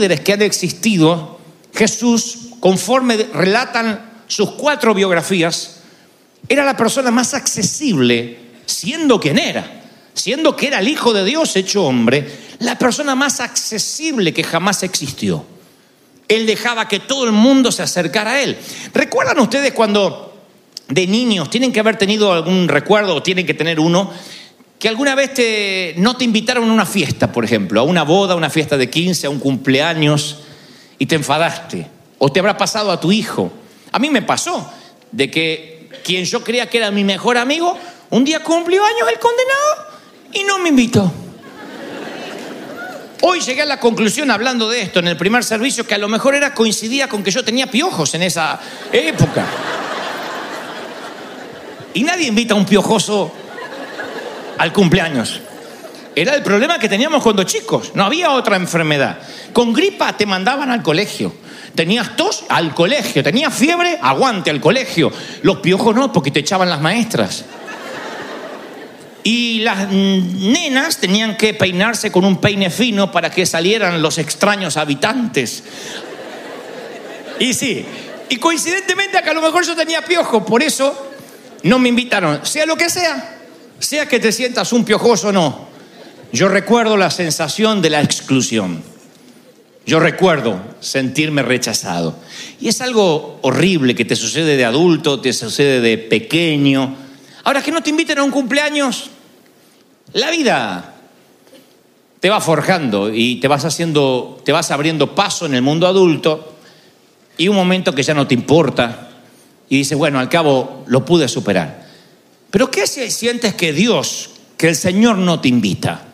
líderes que han existido, Jesús, conforme relatan sus cuatro biografías, era la persona más accesible, siendo quien era, siendo que era el Hijo de Dios hecho hombre, la persona más accesible que jamás existió. Él dejaba que todo el mundo se acercara a él. ¿Recuerdan ustedes cuando de niños tienen que haber tenido algún recuerdo o tienen que tener uno que alguna vez te, no te invitaron a una fiesta, por ejemplo, a una boda, a una fiesta de 15, a un cumpleaños, y te enfadaste? ¿O te habrá pasado a tu hijo? A mí me pasó de que quien yo creía que era mi mejor amigo, un día cumplió años el condenado y no me invitó. Hoy llegué a la conclusión, hablando de esto en el primer servicio, que a lo mejor era coincidía con que yo tenía piojos en esa época. Y nadie invita a un piojoso al cumpleaños. Era el problema que teníamos cuando chicos, no había otra enfermedad. Con gripa te mandaban al colegio. Tenías tos al colegio, tenías fiebre, aguante al colegio. Los piojos no, porque te echaban las maestras. Y las nenas tenían que peinarse con un peine fino para que salieran los extraños habitantes. Y sí, y coincidentemente acá a lo mejor yo tenía piojo, por eso no me invitaron, sea lo que sea, sea que te sientas un piojoso o no. Yo recuerdo la sensación de la exclusión. Yo recuerdo sentirme rechazado. Y es algo horrible que te sucede de adulto, te sucede de pequeño. Ahora que no te inviten a un cumpleaños, la vida te va forjando y te vas haciendo, te vas abriendo paso en el mundo adulto y un momento que ya no te importa y dices, bueno, al cabo lo pude superar. Pero ¿qué si sientes que Dios, que el Señor no te invita?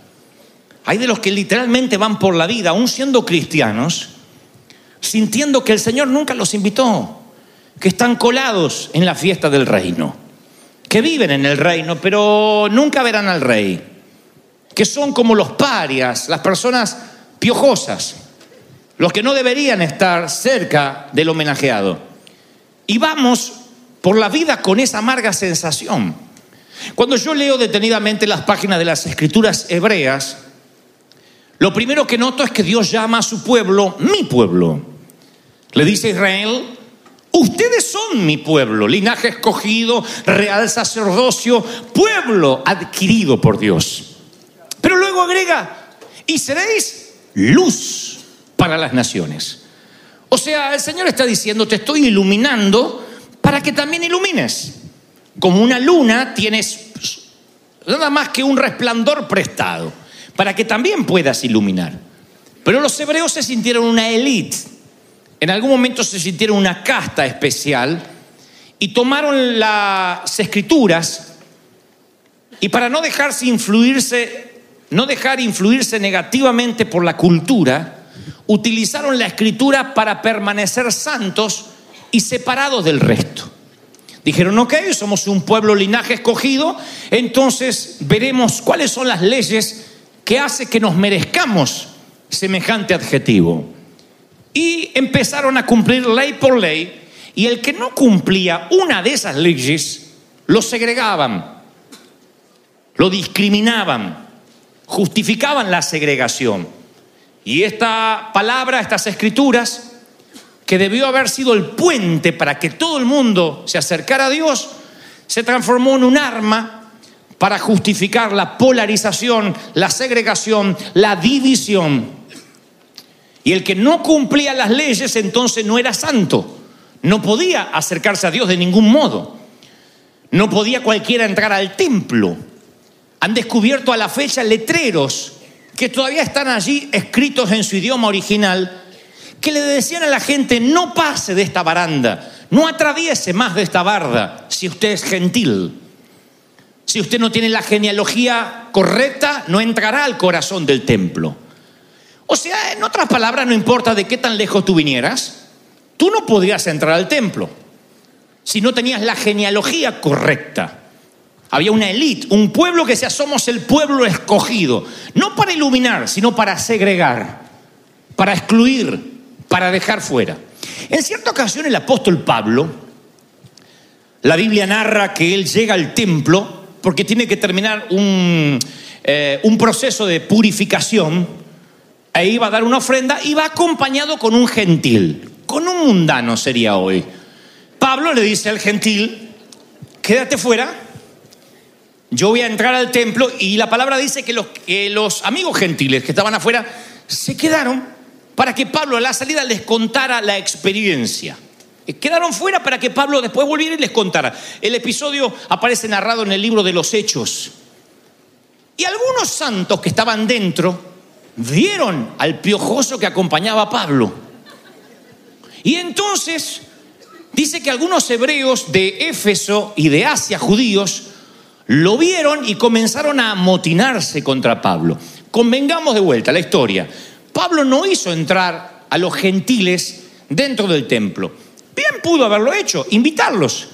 Hay de los que literalmente van por la vida, aún siendo cristianos, sintiendo que el Señor nunca los invitó, que están colados en la fiesta del reino, que viven en el reino, pero nunca verán al rey, que son como los parias, las personas piojosas, los que no deberían estar cerca del homenajeado. Y vamos por la vida con esa amarga sensación. Cuando yo leo detenidamente las páginas de las escrituras hebreas, lo primero que noto es que Dios llama a su pueblo mi pueblo. Le dice a Israel, ustedes son mi pueblo, linaje escogido, real sacerdocio, pueblo adquirido por Dios. Pero luego agrega, y seréis luz para las naciones. O sea, el Señor está diciendo, te estoy iluminando para que también ilumines. Como una luna tienes nada más que un resplandor prestado, para que también puedas iluminar. Pero los hebreos se sintieron una élite, en algún momento se sintieron una casta especial y tomaron las escrituras y para no dejarse influirse, no dejar influirse negativamente por la cultura, utilizaron la escritura para permanecer santos y separados del resto. Dijeron, ok, somos un pueblo linaje escogido, entonces veremos cuáles son las leyes que hace que nos merezcamos semejante adjetivo. Y empezaron a cumplir ley por ley, y el que no cumplía una de esas leyes, lo segregaban, lo discriminaban, justificaban la segregación. Y esta palabra, estas escrituras, que debió haber sido el puente para que todo el mundo se acercara a Dios, se transformó en un arma para justificar la polarización, la segregación, la división. Y el que no cumplía las leyes entonces no era santo, no podía acercarse a Dios de ningún modo, no podía cualquiera entrar al templo. Han descubierto a la fecha letreros que todavía están allí escritos en su idioma original que le decían a la gente, no pase de esta baranda, no atraviese más de esta barda si usted es gentil. Si usted no tiene la genealogía correcta, no entrará al corazón del templo. O sea, en otras palabras, no importa de qué tan lejos tú vinieras, tú no podrías entrar al templo si no tenías la genealogía correcta. Había una élite, un pueblo que decía, somos el pueblo escogido, no para iluminar, sino para segregar, para excluir, para dejar fuera. En cierta ocasión el apóstol Pablo, la Biblia narra que él llega al templo porque tiene que terminar un, eh, un proceso de purificación, e iba a dar una ofrenda, y va acompañado con un gentil, con un mundano sería hoy. Pablo le dice al gentil, quédate fuera, yo voy a entrar al templo, y la palabra dice que los, que los amigos gentiles que estaban afuera se quedaron para que Pablo a la salida les contara la experiencia. Quedaron fuera para que Pablo después volviera y les contara. El episodio aparece narrado en el libro de los Hechos. Y algunos santos que estaban dentro vieron al piojoso que acompañaba a Pablo. Y entonces dice que algunos hebreos de Éfeso y de Asia, judíos, lo vieron y comenzaron a amotinarse contra Pablo. Convengamos de vuelta la historia. Pablo no hizo entrar a los gentiles dentro del templo. Bien pudo haberlo hecho, invitarlos,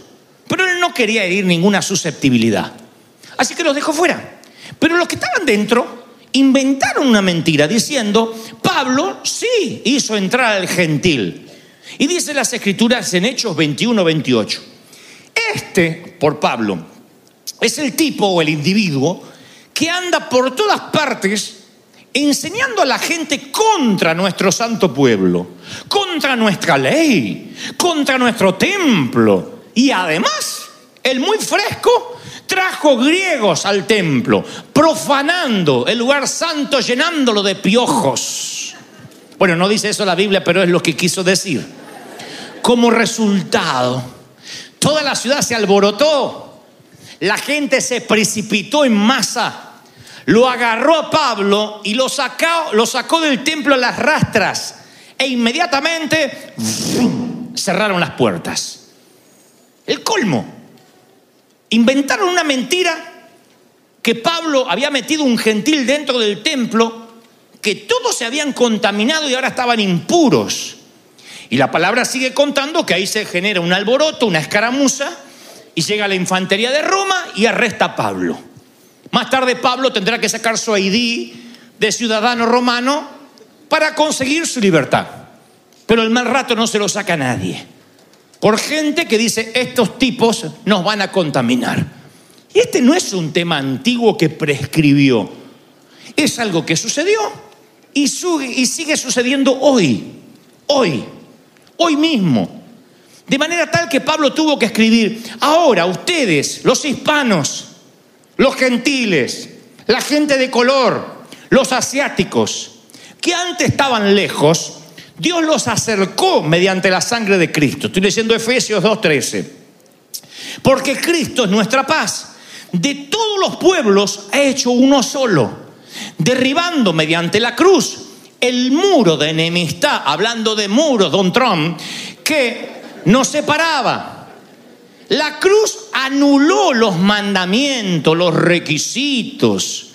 pero él no quería herir ninguna susceptibilidad. Así que los dejó fuera. Pero los que estaban dentro inventaron una mentira diciendo, Pablo sí hizo entrar al gentil. Y dice las escrituras en Hechos 21, 28. Este, por Pablo, es el tipo o el individuo que anda por todas partes enseñando a la gente contra nuestro santo pueblo, contra nuestra ley, contra nuestro templo. Y además, el muy fresco trajo griegos al templo, profanando el lugar santo, llenándolo de piojos. Bueno, no dice eso la Biblia, pero es lo que quiso decir. Como resultado, toda la ciudad se alborotó, la gente se precipitó en masa lo agarró a Pablo y lo sacó, lo sacó del templo a las rastras e inmediatamente cerraron las puertas. El colmo. Inventaron una mentira que Pablo había metido un gentil dentro del templo, que todos se habían contaminado y ahora estaban impuros. Y la palabra sigue contando que ahí se genera un alboroto, una escaramuza, y llega la infantería de Roma y arresta a Pablo. Más tarde Pablo tendrá que sacar su ID de ciudadano romano para conseguir su libertad. Pero el mal rato no se lo saca nadie. Por gente que dice, estos tipos nos van a contaminar. Y este no es un tema antiguo que prescribió. Es algo que sucedió y, y sigue sucediendo hoy. Hoy. Hoy mismo. De manera tal que Pablo tuvo que escribir, ahora ustedes, los hispanos, los gentiles, la gente de color, los asiáticos, que antes estaban lejos, Dios los acercó mediante la sangre de Cristo. Estoy leyendo Efesios 2.13. Porque Cristo es nuestra paz. De todos los pueblos ha hecho uno solo, derribando mediante la cruz el muro de enemistad, hablando de muros, don Trump, que nos separaba la cruz anuló los mandamientos, los requisitos,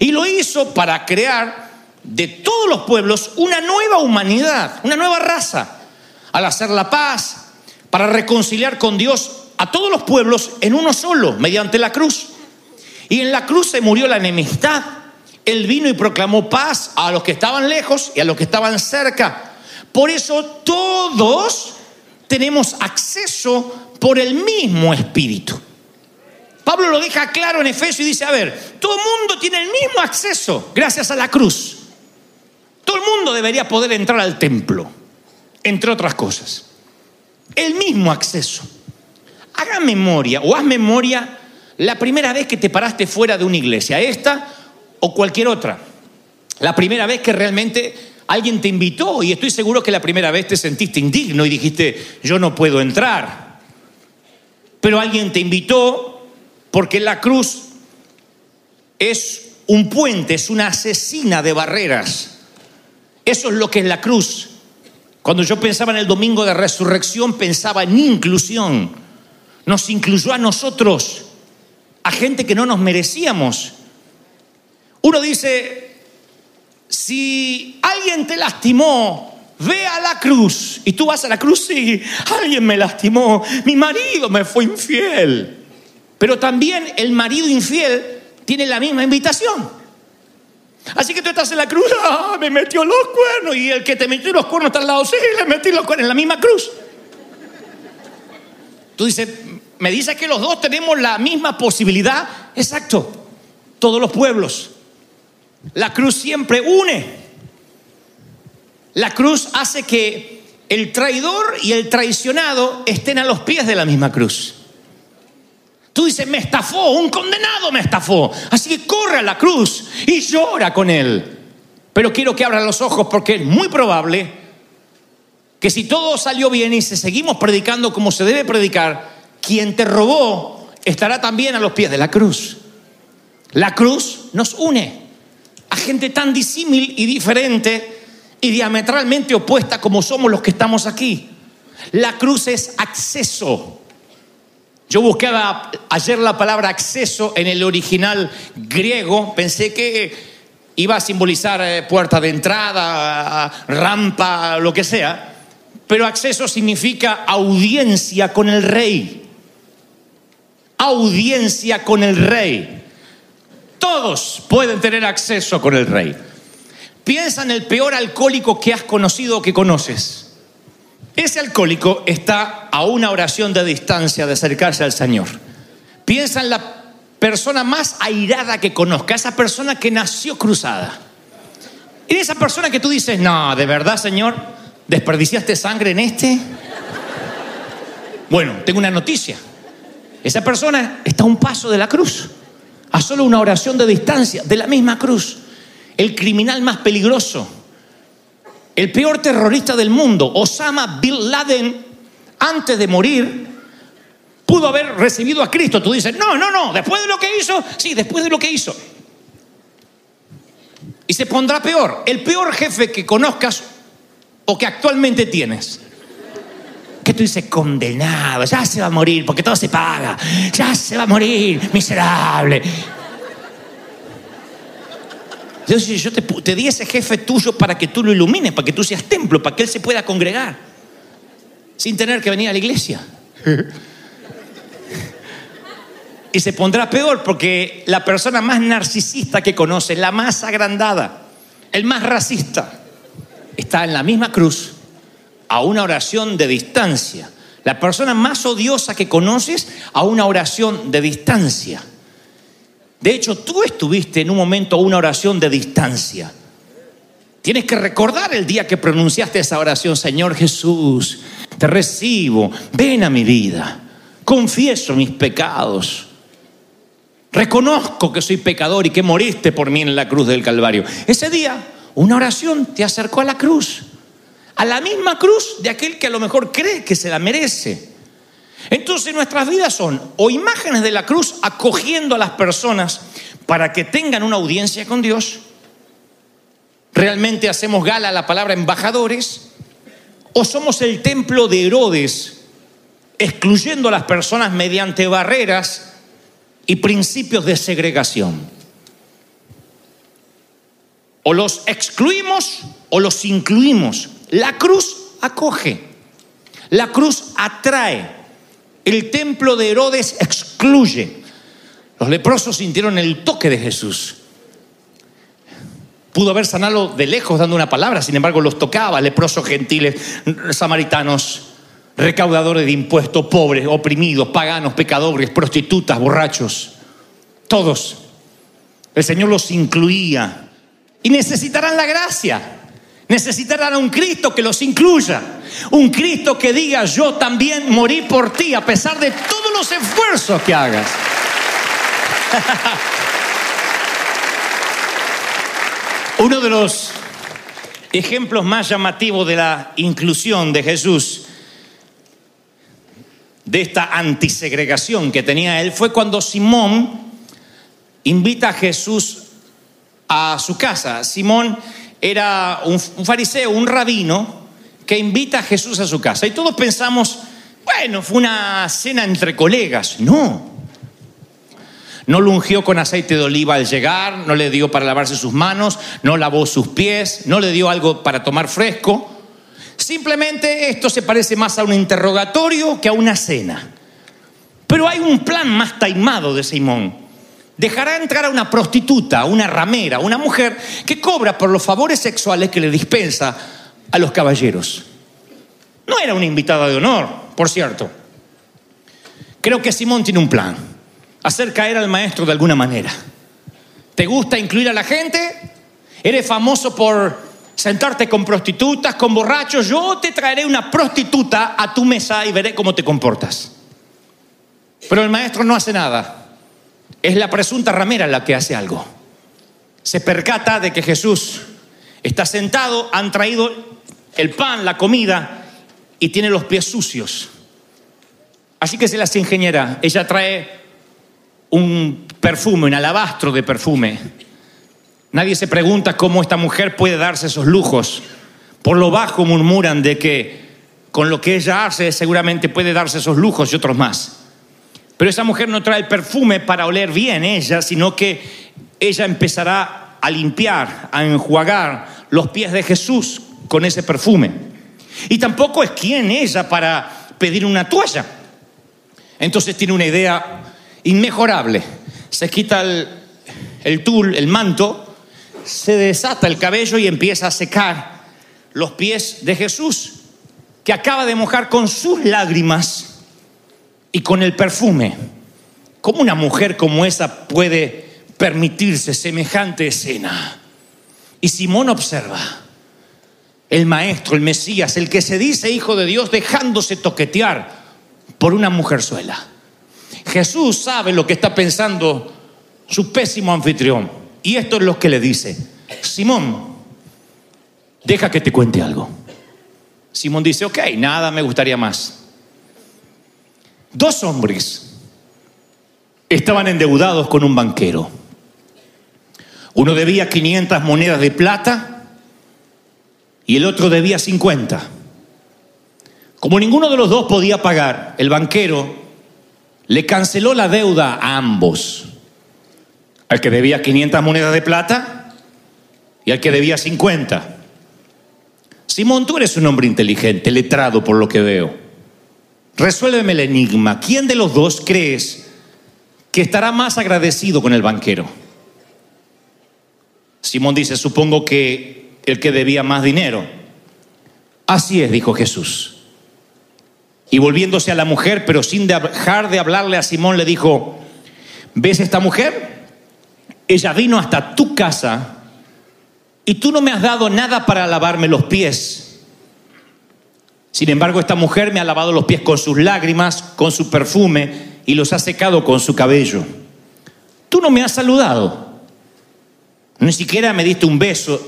y lo hizo para crear de todos los pueblos una nueva humanidad, una nueva raza, al hacer la paz, para reconciliar con Dios a todos los pueblos en uno solo, mediante la cruz. Y en la cruz se murió la enemistad. Él vino y proclamó paz a los que estaban lejos y a los que estaban cerca. Por eso todos tenemos acceso por el mismo espíritu. Pablo lo deja claro en Efesios y dice, a ver, todo el mundo tiene el mismo acceso gracias a la cruz. Todo el mundo debería poder entrar al templo. entre otras cosas. El mismo acceso. Haga memoria o haz memoria la primera vez que te paraste fuera de una iglesia, esta o cualquier otra. La primera vez que realmente alguien te invitó y estoy seguro que la primera vez te sentiste indigno y dijiste, yo no puedo entrar. Pero alguien te invitó porque la cruz es un puente, es una asesina de barreras. Eso es lo que es la cruz. Cuando yo pensaba en el domingo de resurrección, pensaba en inclusión. Nos incluyó a nosotros, a gente que no nos merecíamos. Uno dice, si alguien te lastimó, ve a la cruz. Y tú vas a la cruz, sí, alguien me lastimó, mi marido me fue infiel. Pero también el marido infiel tiene la misma invitación. Así que tú estás en la cruz, ah, me metió los cuernos, y el que te metió los cuernos está al lado, sí, le metí los cuernos en la misma cruz. Tú dices, me dices que los dos tenemos la misma posibilidad. Exacto, todos los pueblos. La cruz siempre une. La cruz hace que el traidor y el traicionado estén a los pies de la misma cruz. Tú dices, me estafó, un condenado me estafó. Así que corre a la cruz y llora con él. Pero quiero que abran los ojos porque es muy probable que si todo salió bien y si seguimos predicando como se debe predicar, quien te robó estará también a los pies de la cruz. La cruz nos une a gente tan disímil y diferente y diametralmente opuesta como somos los que estamos aquí. La cruz es acceso yo buscaba ayer la palabra acceso en el original griego, pensé que iba a simbolizar eh, puerta de entrada, rampa, lo que sea, pero acceso significa audiencia con el rey. Audiencia con el rey. Todos pueden tener acceso con el rey. Piensa en el peor alcohólico que has conocido o que conoces. Ese alcohólico está a una oración de distancia de acercarse al Señor. Piensa en la persona más airada que conozca, esa persona que nació cruzada. Y esa persona que tú dices, no, de verdad, Señor, desperdiciaste sangre en este. Bueno, tengo una noticia. Esa persona está a un paso de la cruz, a solo una oración de distancia, de la misma cruz. El criminal más peligroso, el peor terrorista del mundo, Osama Bin Laden, antes de morir, pudo haber recibido a Cristo. Tú dices, no, no, no, después de lo que hizo, sí, después de lo que hizo. Y se pondrá peor, el peor jefe que conozcas o que actualmente tienes. Que tú dices, condenado, ya se va a morir, porque todo se paga, ya se va a morir, miserable. Entonces yo te, di ese jefe tuyo para que tú lo ilumines, para que tú seas templo, para que él se pueda congregar, sin tener que venir a la iglesia. Y se pondrá peor porque la persona más narcisista que conoce, la más agrandada, el más racista, está en la misma cruz, a una oración de distancia. La persona más odiosa que conoces, a una oración de distancia. De hecho, tú estuviste en un momento una oración de distancia. Tienes que recordar el día que pronunciaste esa oración, Señor Jesús, te recibo, ven a mi vida, confieso mis pecados. Reconozco que soy pecador y que moriste por mí en la cruz del Calvario. Ese día, una oración te acercó a la cruz, a la misma cruz de aquel que a lo mejor cree que se la merece. Entonces nuestras vidas son o imágenes de la cruz acogiendo a las personas para que tengan una audiencia con Dios. Realmente hacemos gala a la palabra embajadores o somos el templo de Herodes excluyendo a las personas mediante barreras y principios de segregación. O los excluimos o los incluimos. La cruz acoge, la cruz atrae. El templo de Herodes excluye. Los leprosos sintieron el toque de Jesús. Pudo haber sanado de lejos dando una palabra, sin embargo los tocaba, leprosos gentiles, samaritanos, recaudadores de impuestos, pobres, oprimidos, paganos, pecadores, prostitutas, borrachos, todos. El Señor los incluía y necesitarán la gracia. Necesitarán a un Cristo que los incluya. Un Cristo que diga, yo también morí por ti a pesar de todos los esfuerzos que hagas. Uno de los ejemplos más llamativos de la inclusión de Jesús, de esta antisegregación que tenía él, fue cuando Simón invita a Jesús a su casa. Simón era un, fariseo, un rabino, que invita a Jesús a su casa. Y todos pensamos, bueno, fue una cena entre colegas. No. No lo ungió con aceite de oliva al llegar, no le dio para lavarse sus manos, no lavó sus pies, no le dio algo para tomar fresco. Simplemente esto se parece más a un interrogatorio que a una cena. Pero hay un plan más taimado de Simón. Dejará entrar a una prostituta, una ramera, una mujer que cobra por los favores sexuales que le dispensa a los caballeros. No era una invitada de honor, por cierto. Creo que Simón tiene un plan. Hacer caer al maestro de alguna manera. ¿Te gusta incluir a la gente? ¿Eres famoso por sentarte con prostitutas, con borrachos? Yo te traeré una prostituta a tu mesa y veré cómo te comportas. Pero el maestro no hace nada. Es la presunta ramera la que hace algo. Se percata de que Jesús está sentado, han traído el pan, la comida, y tiene los pies sucios. Así que se las ingeniera. Ella trae un perfume, un alabastro de perfume. Nadie se pregunta cómo esta mujer puede darse esos lujos. Por lo bajo murmuran de que con lo que ella hace seguramente puede darse esos lujos y otros más. Pero esa mujer no trae perfume para oler bien ella, sino que ella empezará a limpiar, a enjuagar los pies de Jesús con ese perfume. Y tampoco es quien ella para pedir una toalla. Entonces tiene una idea inmejorable. Se quita el, el tul, el manto, se desata el cabello y empieza a secar los pies de Jesús, que acaba de mojar con sus lágrimas y con el perfume. ¿Cómo una mujer como esa puede permitirse semejante escena? Y Simón observa, el maestro, el Mesías, el que se dice hijo de Dios, dejándose toquetear por una mujerzuela. Jesús sabe lo que está pensando su pésimo anfitrión. Y esto es lo que le dice. Simón, deja que te cuente algo. Simón dice, ok, nada me gustaría más. Dos hombres estaban endeudados con un banquero. Uno debía 500 monedas de plata y el otro debía 50. Como ninguno de los dos podía pagar, el banquero le canceló la deuda a ambos. Al que debía 500 monedas de plata y al que debía 50. Simón, tú eres un hombre inteligente, letrado por lo que veo. Resuélveme el enigma. ¿Quién de los dos crees que estará más agradecido con el banquero? Simón dice, supongo que el que debía más dinero. Así es, dijo Jesús. Y volviéndose a la mujer, pero sin dejar de hablarle a Simón, le dijo, ¿ves esta mujer? Ella vino hasta tu casa y tú no me has dado nada para lavarme los pies. Sin embargo, esta mujer me ha lavado los pies con sus lágrimas, con su perfume y los ha secado con su cabello. Tú no me has saludado. Ni siquiera me diste un beso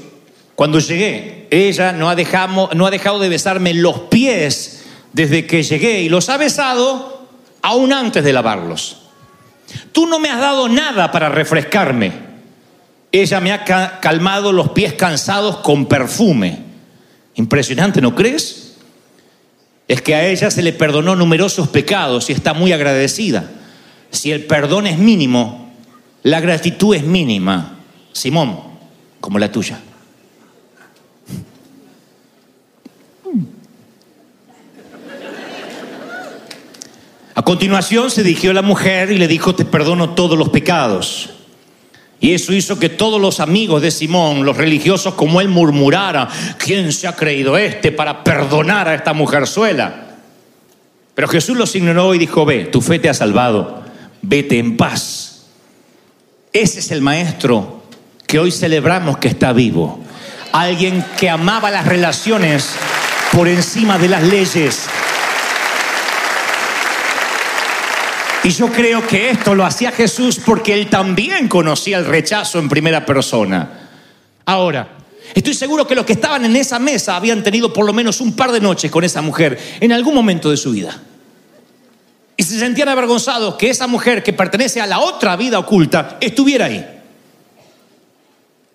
cuando llegué. Ella no ha dejado, no ha dejado de besarme los pies desde que llegué y los ha besado aún antes de lavarlos. Tú no me has dado nada para refrescarme. Ella me ha calmado los pies cansados con perfume. Impresionante, ¿no crees? Es que a ella se le perdonó numerosos pecados y está muy agradecida. Si el perdón es mínimo, la gratitud es mínima. Simón, como la tuya. A continuación se dirigió a la mujer y le dijo, te perdono todos los pecados. Y eso hizo que todos los amigos de Simón, los religiosos como él, murmuraran, ¿quién se ha creído este para perdonar a esta mujerzuela? Pero Jesús los ignoró y dijo, ve, tu fe te ha salvado, vete en paz. Ese es el maestro que hoy celebramos que está vivo. Alguien que amaba las relaciones por encima de las leyes. Y yo creo que esto lo hacía Jesús porque él también conocía el rechazo en primera persona. Ahora, estoy seguro que los que estaban en esa mesa habían tenido por lo menos un par de noches con esa mujer en algún momento de su vida. Y se sentían avergonzados que esa mujer que pertenece a la otra vida oculta estuviera ahí.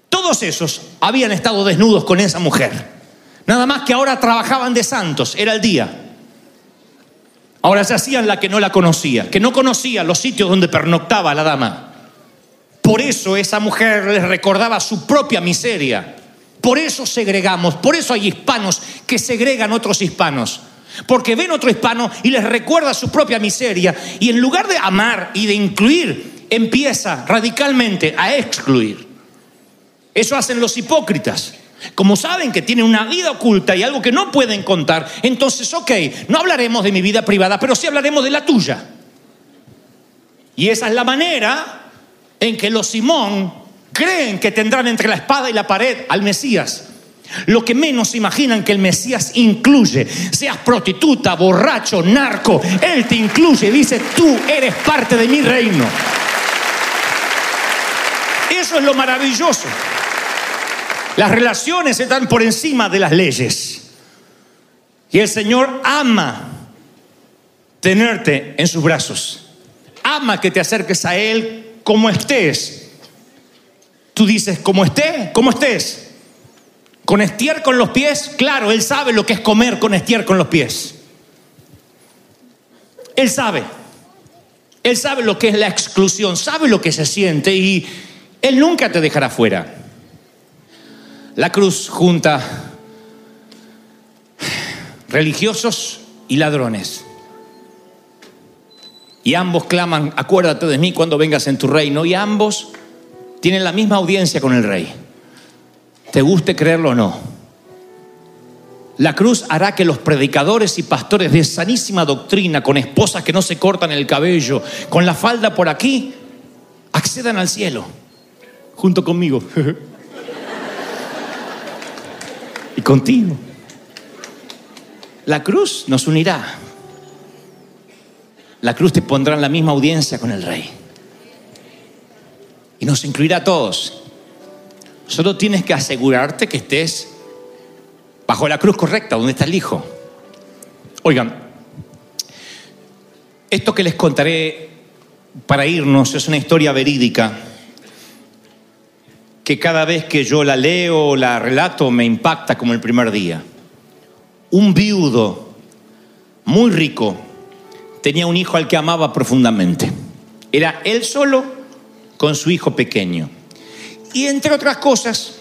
Todos esos habían estado desnudos con esa mujer. Nada más que ahora trabajaban de santos, era el día. Ahora se hacían la que no la conocía, que no conocía los sitios donde pernoctaba la dama. Por eso esa mujer les recordaba su propia miseria. Por eso segregamos, por eso hay hispanos que segregan otros hispanos. Porque ven otro hispano y les recuerda su propia miseria. Y en lugar de amar y de incluir, empieza radicalmente a excluir. Eso hacen los hipócritas. Como saben que tienen una vida oculta y algo que no pueden contar, entonces, ok, no hablaremos de mi vida privada, pero sí hablaremos de la tuya. Y esa es la manera en que los Simón creen que tendrán entre la espada y la pared al Mesías. Lo que menos imaginan que el Mesías incluye, seas prostituta, borracho, narco, Él te incluye, dice, tú eres parte de mi reino. Eso es lo maravilloso. Las relaciones están por encima de las leyes. Y el Señor ama tenerte en sus brazos. Ama que te acerques a Él como estés. Tú dices, como esté, como estés. Con estier con los pies, claro, Él sabe lo que es comer con estier con los pies. Él sabe. Él sabe lo que es la exclusión, sabe lo que se siente y Él nunca te dejará fuera. La cruz junta religiosos y ladrones. Y ambos claman, acuérdate de mí cuando vengas en tu reino. Y ambos tienen la misma audiencia con el rey. Te guste creerlo o no. La cruz hará que los predicadores y pastores de sanísima doctrina, con esposas que no se cortan el cabello, con la falda por aquí, accedan al cielo, junto conmigo. contigo. La cruz nos unirá. La cruz te pondrá en la misma audiencia con el rey. Y nos incluirá a todos. Solo tienes que asegurarte que estés bajo la cruz correcta, donde está el Hijo. Oigan, esto que les contaré para irnos es una historia verídica que cada vez que yo la leo o la relato me impacta como el primer día. Un viudo muy rico tenía un hijo al que amaba profundamente. Era él solo con su hijo pequeño. Y entre otras cosas,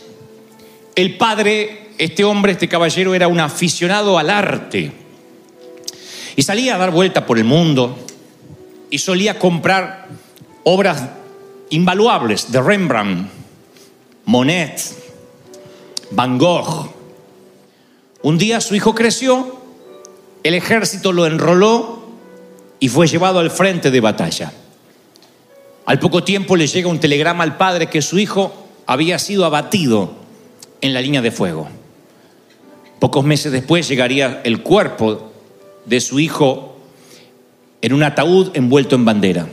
el padre, este hombre, este caballero, era un aficionado al arte. Y salía a dar vuelta por el mundo y solía comprar obras invaluables de Rembrandt, Monet, Van Gogh. Un día su hijo creció, el ejército lo enroló y fue llevado al frente de batalla. Al poco tiempo le llega un telegrama al padre que su hijo había sido abatido en la línea de fuego. Pocos meses después llegaría el cuerpo de su hijo en un ataúd envuelto en bandera.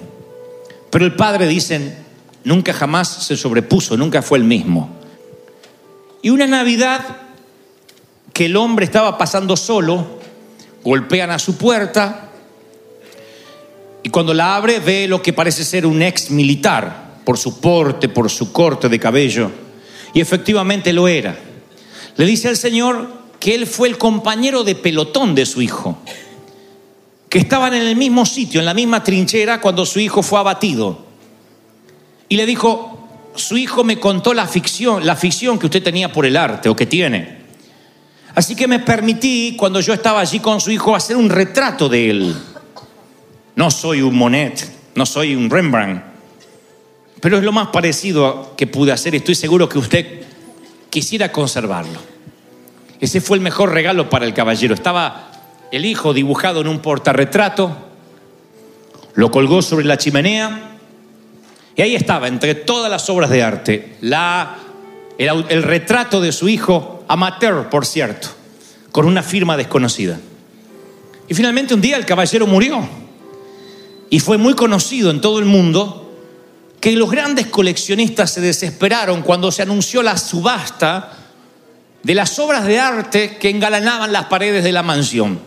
Pero el padre, dicen, nunca jamás se sobrepuso, nunca fue el mismo. Y una Navidad que el hombre estaba pasando solo, golpean a su puerta y cuando la abre ve lo que parece ser un ex militar, por su porte, por su corte de cabello, y efectivamente lo era. Le dice al Señor que él fue el compañero de pelotón de su hijo, que estaban en el mismo sitio, en la misma trinchera cuando su hijo fue abatido y le dijo, su hijo me contó la ficción, la ficción que usted tenía por el arte o que tiene. Así que me permití, cuando yo estaba allí con su hijo, hacer un retrato de él. No soy un Monet, no soy un Rembrandt, pero es lo más parecido que pude hacer. Estoy seguro que usted quisiera conservarlo. Ese fue el mejor regalo para el caballero. Estaba el hijo dibujado en un portarretrato, lo colgó sobre la chimenea y ahí estaba, entre todas las obras de arte, la el, el retrato de su hijo, amateur, por cierto, con una firma desconocida. Y finalmente un día el caballero murió. Y fue muy conocido en todo el mundo que los grandes coleccionistas se desesperaron cuando se anunció la subasta de las obras de arte que engalanaban las paredes de la mansión.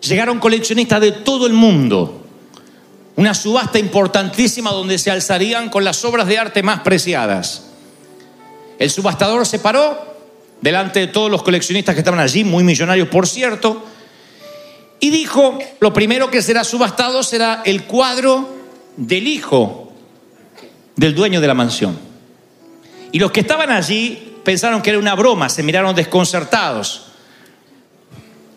Llegaron coleccionistas de todo el mundo. Una subasta importantísima donde se alzarían con las obras de arte más preciadas. El subastador se paró delante de todos los coleccionistas que estaban allí, muy millonarios por cierto, y dijo, lo primero que será subastado será el cuadro del hijo del dueño de la mansión. Y los que estaban allí pensaron que era una broma, se miraron desconcertados.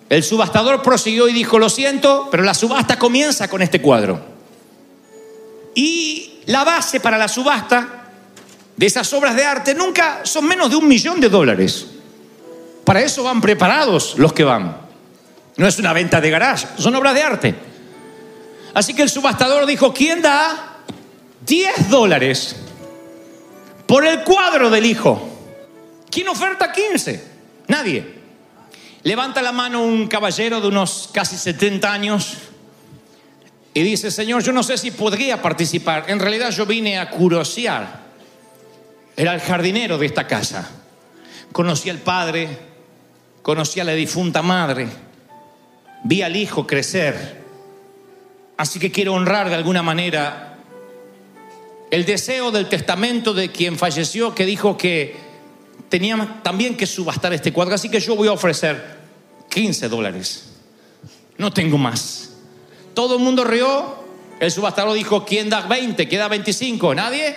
El subastador prosiguió y dijo, lo siento, pero la subasta comienza con este cuadro. Y la base para la subasta de esas obras de arte nunca son menos de un millón de dólares. Para eso van preparados los que van. No es una venta de garage, son obras de arte. Así que el subastador dijo, ¿quién da 10 dólares por el cuadro del hijo? ¿Quién oferta 15? Nadie. Levanta la mano un caballero de unos casi 70 años y dice, Señor, yo no sé si podría participar. En realidad yo vine a curiosear. Era el jardinero de esta casa. Conocí al padre, conocí a la difunta madre, vi al hijo crecer. Así que quiero honrar de alguna manera el deseo del testamento de quien falleció que dijo que tenía también que subastar este cuadro. Así que yo voy a ofrecer 15 dólares. No tengo más. Todo el mundo rió. El subastador dijo, ¿quién da 20? ¿Quién da 25? ¿Nadie?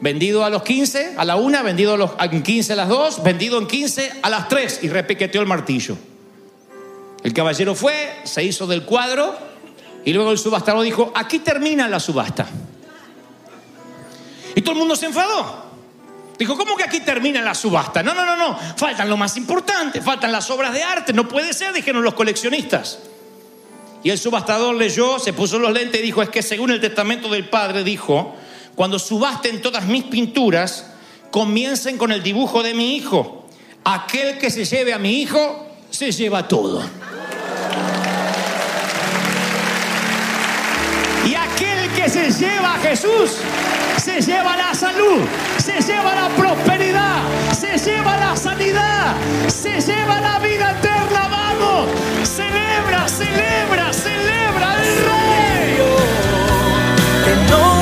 Vendido a los 15, a la una, vendido a los, en 15 a las 2, vendido en 15 a las 3 y repiqueteó el martillo. El caballero fue, se hizo del cuadro y luego el subastador dijo, aquí termina la subasta. Y todo el mundo se enfadó. Dijo, ¿cómo que aquí termina la subasta? No, no, no, no. Faltan lo más importante, faltan las obras de arte. No puede ser, dijeron los coleccionistas. Y el subastador leyó, se puso los lentes y dijo, es que según el testamento del padre dijo, cuando subasten todas mis pinturas, comiencen con el dibujo de mi hijo. Aquel que se lleve a mi hijo, se lleva todo. Y aquel que se lleva a Jesús, se lleva la salud, se lleva la prosperidad, se lleva la sanidad, se lleva la vida eterna celebra, celebra al Rey. Que no